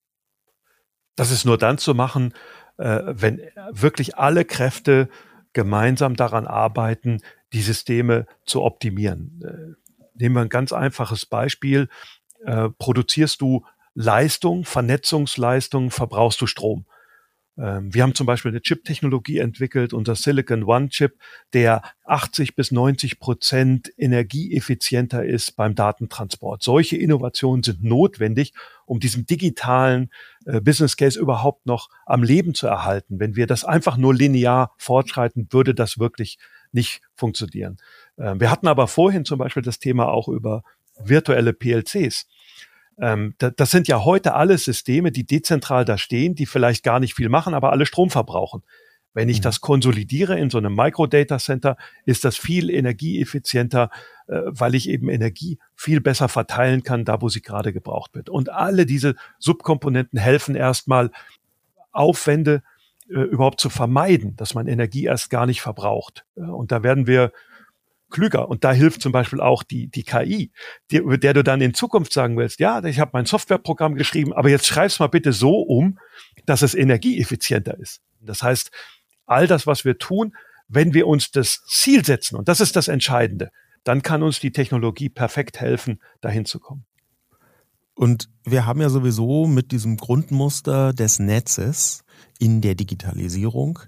Das ist nur dann zu machen, äh, wenn wirklich alle Kräfte gemeinsam daran arbeiten, die Systeme zu optimieren. Äh, nehmen wir ein ganz einfaches Beispiel. Äh, produzierst du Leistung, Vernetzungsleistung, verbrauchst du Strom. Ähm, wir haben zum Beispiel eine Chip-Technologie entwickelt, unser Silicon One-Chip, der 80 bis 90 Prozent energieeffizienter ist beim Datentransport. Solche Innovationen sind notwendig, um diesen digitalen äh, Business Case überhaupt noch am Leben zu erhalten. Wenn wir das einfach nur linear fortschreiten, würde das wirklich nicht funktionieren. Ähm, wir hatten aber vorhin zum Beispiel das Thema auch über virtuelle PLCs. Ähm, da, das sind ja heute alles Systeme, die dezentral da stehen, die vielleicht gar nicht viel machen, aber alle Strom verbrauchen. Wenn ich mhm. das konsolidiere in so einem Micro-Data Center, ist das viel energieeffizienter, äh, weil ich eben Energie viel besser verteilen kann, da wo sie gerade gebraucht wird. Und alle diese Subkomponenten helfen erstmal, Aufwände äh, überhaupt zu vermeiden, dass man Energie erst gar nicht verbraucht. Und da werden wir klüger. Und da hilft zum Beispiel auch die, die KI, die, über der du dann in Zukunft sagen willst, ja, ich habe mein Softwareprogramm geschrieben, aber jetzt schreib's mal bitte so um, dass es energieeffizienter ist. Das heißt, all das, was wir tun, wenn wir uns das Ziel setzen, und das ist das Entscheidende, dann kann uns die Technologie perfekt helfen, dahin zu kommen. Und wir haben ja sowieso mit diesem Grundmuster des Netzes in der Digitalisierung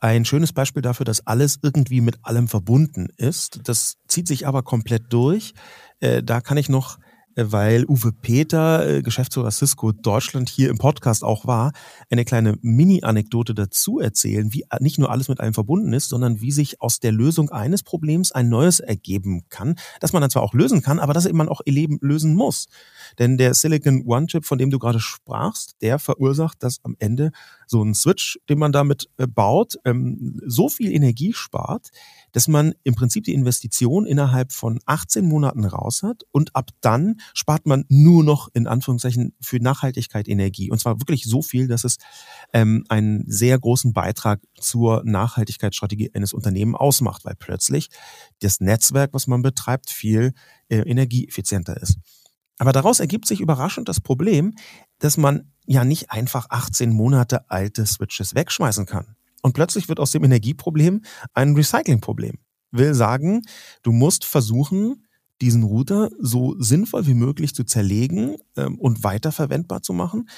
ein schönes Beispiel dafür, dass alles irgendwie mit allem verbunden ist. Das zieht sich aber komplett durch. Äh, da kann ich noch weil Uwe Peter, äh, Geschäftsführer Cisco Deutschland, hier im Podcast auch war, eine kleine Mini-Anekdote dazu erzählen, wie nicht nur alles mit allem verbunden ist, sondern wie sich aus der Lösung eines Problems ein neues ergeben kann, das man dann zwar auch lösen kann, aber das eben man auch lösen muss. Denn der Silicon One-Chip, von dem du gerade sprachst, der verursacht, dass am Ende so ein Switch, den man damit äh, baut, ähm, so viel Energie spart, dass man im Prinzip die Investition innerhalb von 18 Monaten raus hat und ab dann spart man nur noch in Anführungszeichen für Nachhaltigkeit Energie. Und zwar wirklich so viel, dass es ähm, einen sehr großen Beitrag zur Nachhaltigkeitsstrategie eines Unternehmens ausmacht, weil plötzlich das Netzwerk, was man betreibt, viel äh, energieeffizienter ist. Aber daraus ergibt sich überraschend das Problem, dass man ja nicht einfach 18 Monate alte Switches wegschmeißen kann. Und plötzlich wird aus dem Energieproblem ein Recyclingproblem. Will sagen, du musst versuchen, diesen Router so sinnvoll wie möglich zu zerlegen ähm, und weiterverwendbar zu machen.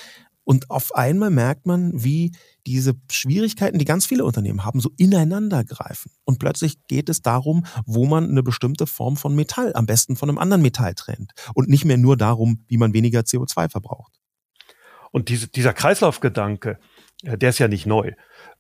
Und auf einmal merkt man, wie diese Schwierigkeiten, die ganz viele Unternehmen haben, so ineinander greifen. Und plötzlich geht es darum, wo man eine bestimmte Form von Metall, am besten von einem anderen Metall trennt. Und nicht mehr nur darum, wie man weniger CO2 verbraucht. Und diese, dieser Kreislaufgedanke, äh, der ist ja nicht neu.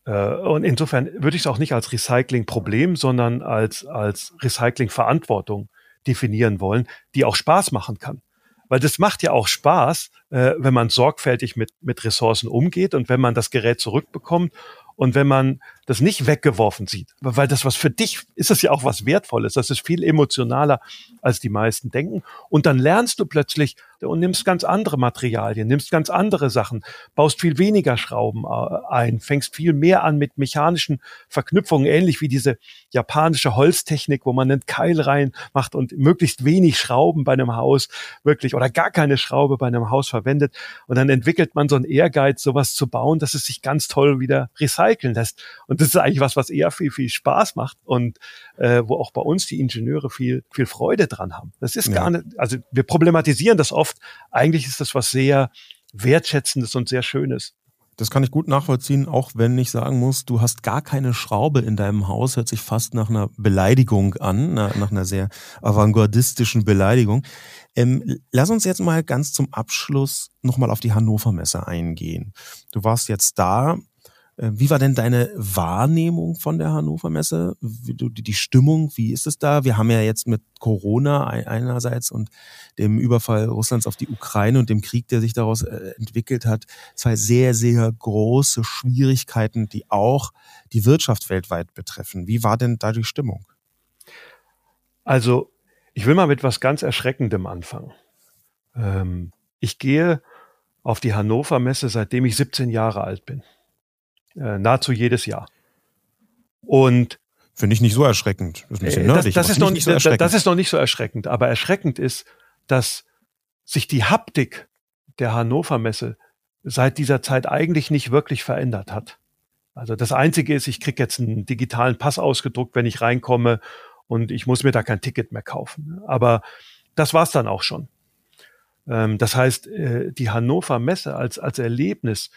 Äh, und insofern würde ich es auch nicht als Recycling-Problem, sondern als, als Recycling-Verantwortung definieren wollen, die auch Spaß machen kann. Weil das macht ja auch Spaß, äh, wenn man sorgfältig mit, mit Ressourcen umgeht und wenn man das Gerät zurückbekommt und wenn man das nicht weggeworfen sieht, weil das was für dich ist das ja auch was Wertvolles. Das ist viel emotionaler, als die meisten denken. Und dann lernst du plötzlich und nimmst ganz andere Materialien, nimmst ganz andere Sachen, baust viel weniger Schrauben äh, ein, fängst viel mehr an mit mechanischen Verknüpfungen, ähnlich wie diese japanische Holztechnik, wo man einen Keil rein macht und möglichst wenig Schrauben bei einem Haus wirklich oder gar keine Schraube bei einem Haus verwendet. Und dann entwickelt man so einen Ehrgeiz, sowas zu bauen, dass es sich ganz toll wieder recyceln lässt. Und das ist eigentlich was, was eher viel, viel Spaß macht und äh, wo auch bei uns die Ingenieure viel, viel Freude dran haben. Das ist ja. gar nicht, also wir problematisieren das oft. Eigentlich ist das was sehr Wertschätzendes und sehr Schönes. Das kann ich gut nachvollziehen, auch wenn ich sagen muss, du hast gar keine Schraube in deinem Haus, hört sich fast nach einer Beleidigung an, nach einer sehr avantgardistischen Beleidigung. Ähm, lass uns jetzt mal ganz zum Abschluss nochmal auf die Hannover Messe eingehen. Du warst jetzt da wie war denn deine Wahrnehmung von der Hannover Messe? Die Stimmung, wie ist es da? Wir haben ja jetzt mit Corona einerseits und dem Überfall Russlands auf die Ukraine und dem Krieg, der sich daraus äh, entwickelt hat, zwei sehr, sehr große Schwierigkeiten, die auch die Wirtschaft weltweit betreffen. Wie war denn da die Stimmung? Also, ich will mal mit was ganz Erschreckendem anfangen. Ähm, ich gehe auf die Hannover Messe, seitdem ich 17 Jahre alt bin. Äh, nahezu jedes Jahr. Und Finde ich nicht so erschreckend. Das ist, ein bisschen nerdig, das, das ist noch nicht, so das ist noch nicht so erschreckend. Aber erschreckend ist, dass sich die Haptik der Hannover Messe seit dieser Zeit eigentlich nicht wirklich verändert hat. Also das Einzige ist, ich kriege jetzt einen digitalen Pass ausgedruckt, wenn ich reinkomme und ich muss mir da kein Ticket mehr kaufen. Aber das war's dann auch schon. Ähm, das heißt, äh, die Hannover Messe als, als Erlebnis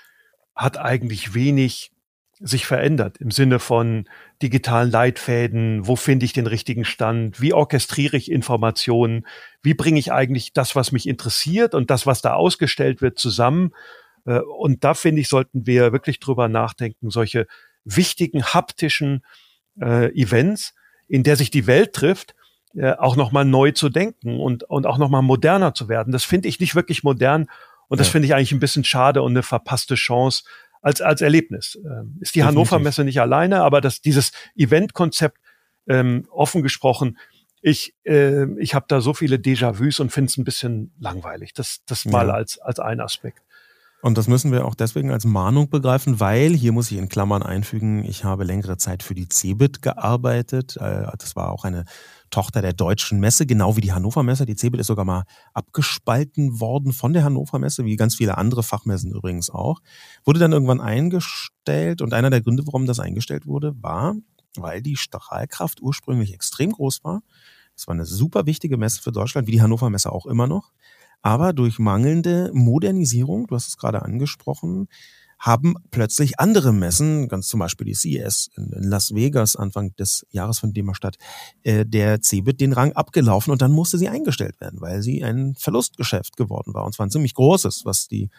hat eigentlich wenig sich verändert im Sinne von digitalen Leitfäden, wo finde ich den richtigen Stand, wie orchestriere ich Informationen, wie bringe ich eigentlich das, was mich interessiert und das, was da ausgestellt wird, zusammen. Äh, und da finde ich, sollten wir wirklich drüber nachdenken, solche wichtigen haptischen äh, Events, in der sich die Welt trifft, äh, auch nochmal neu zu denken und, und auch nochmal moderner zu werden. Das finde ich nicht wirklich modern und das ja. finde ich eigentlich ein bisschen schade und eine verpasste Chance als, als Erlebnis. Ähm, ist die Definitiv. Hannover Messe nicht alleine, aber das, dieses Eventkonzept, ähm, offen gesprochen, ich, äh, ich habe da so viele Déjà-vus und finde es ein bisschen langweilig. Das, das mal ja. als, als ein Aspekt. Und das müssen wir auch deswegen als Mahnung begreifen, weil, hier muss ich in Klammern einfügen, ich habe längere Zeit für die CeBIT gearbeitet. Äh, das war auch eine Tochter der Deutschen Messe, genau wie die Hannover Messe. Die CeBIT ist sogar mal abgespalten worden von der Hannover Messe, wie ganz viele andere Fachmessen übrigens auch. Wurde dann irgendwann eingestellt und einer der Gründe, warum das eingestellt wurde, war, weil die Strahlkraft ursprünglich extrem groß war. Es war eine super wichtige Messe für Deutschland, wie die Hannover Messe auch immer noch. Aber durch mangelnde Modernisierung, du hast es gerade angesprochen, haben plötzlich andere Messen, ganz zum Beispiel die CES in, Las Vegas Anfang des Jahres von dem statt, äh, der CeBIT den Rang abgelaufen und dann musste sie eingestellt werden, weil sie ein Verlustgeschäft geworden war. Und zwar ein ziemlich großes, was die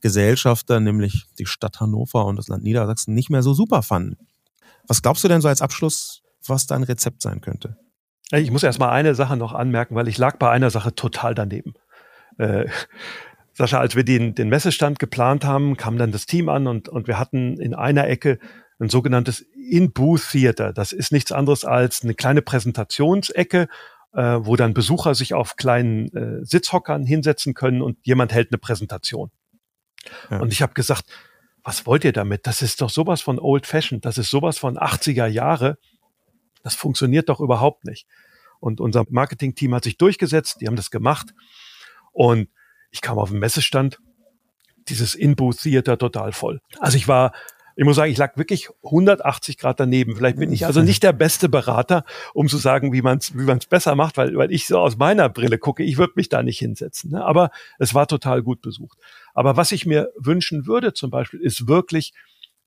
Gesellschafter, nämlich die Stadt Hannover und das Land Niedersachsen, nicht mehr so super fanden. Was glaubst du denn so als Abschluss, was dein Rezept sein könnte? Ich muss erst mal eine Sache noch anmerken, weil ich lag bei einer Sache total daneben äh, Sascha, als wir den, den Messestand geplant haben, kam dann das Team an und, und wir hatten in einer Ecke ein sogenanntes In-Booth-Theater. Das ist nichts anderes als eine kleine Präsentationsecke, äh, wo dann Besucher sich auf kleinen äh, Sitzhockern hinsetzen können und jemand hält eine Präsentation. Ja. Und ich habe gesagt, was wollt ihr damit? Das ist doch sowas von old fashioned, das ist sowas von 80er Jahre. Das funktioniert doch überhaupt nicht. Und unser Marketing-Team hat sich durchgesetzt, die haben das gemacht. Und ich kam auf den Messestand, dieses In-Booth-Theater total voll. Also ich war, ich muss sagen, ich lag wirklich 180 Grad daneben. Vielleicht bin ich also nicht der beste Berater, um zu sagen, wie man es wie man's besser macht, weil, weil ich so aus meiner Brille gucke. Ich würde mich da nicht hinsetzen. Ne? Aber es war total gut besucht. Aber was ich mir wünschen würde zum Beispiel, ist wirklich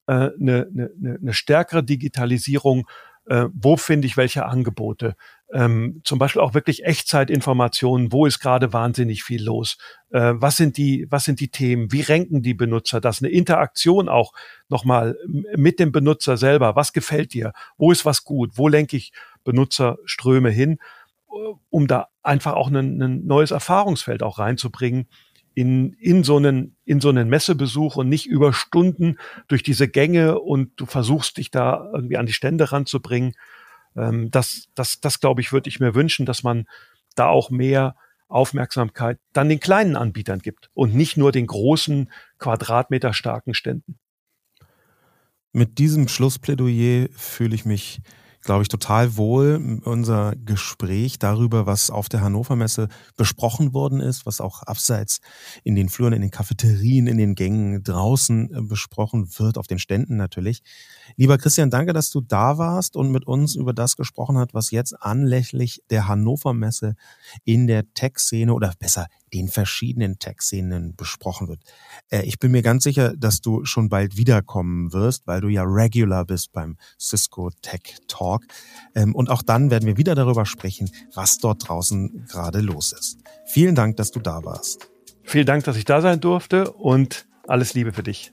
eine äh, ne, ne, ne stärkere Digitalisierung äh, wo finde ich welche Angebote. Ähm, zum Beispiel auch wirklich Echtzeitinformationen, wo ist gerade wahnsinnig viel los, äh, was sind die, was sind die Themen, wie renken die Benutzer das, eine Interaktion auch nochmal mit dem Benutzer selber, was gefällt dir, wo ist was gut, wo lenke ich Benutzerströme hin, um da einfach auch ein, ein neues Erfahrungsfeld auch reinzubringen, in, in, so einen, in so einen Messebesuch und nicht über Stunden durch diese Gänge und du versuchst dich da irgendwie an die Stände ranzubringen. Ähm, das, das, das glaube ich, würde ich mir wünschen, dass man da auch mehr Aufmerksamkeit dann den kleinen Anbietern gibt und nicht nur den großen, Quadratmeter starken Ständen. Mit diesem Schlussplädoyer fühle ich mich glaube ich, total wohl unser Gespräch darüber, was auf der Hannover Messe besprochen worden ist, was auch abseits in den Fluren, in den Cafeterien, in den Gängen draußen äh, besprochen wird, auf den Ständen natürlich. Lieber Christian, danke, dass du da warst und mit uns über das gesprochen hast, was jetzt anlässlich der Hannover Messe in der Tech-Szene oder besser den verschiedenen Tech-Szenen besprochen wird. Äh, ich bin mir ganz sicher, dass du schon bald wiederkommen wirst, weil du ja regular bist beim Cisco Tech Talk. Ähm, und auch dann werden wir wieder darüber sprechen, was dort draußen gerade los ist. Vielen Dank, dass du da warst. Vielen Dank, dass ich da sein durfte und alles Liebe für dich.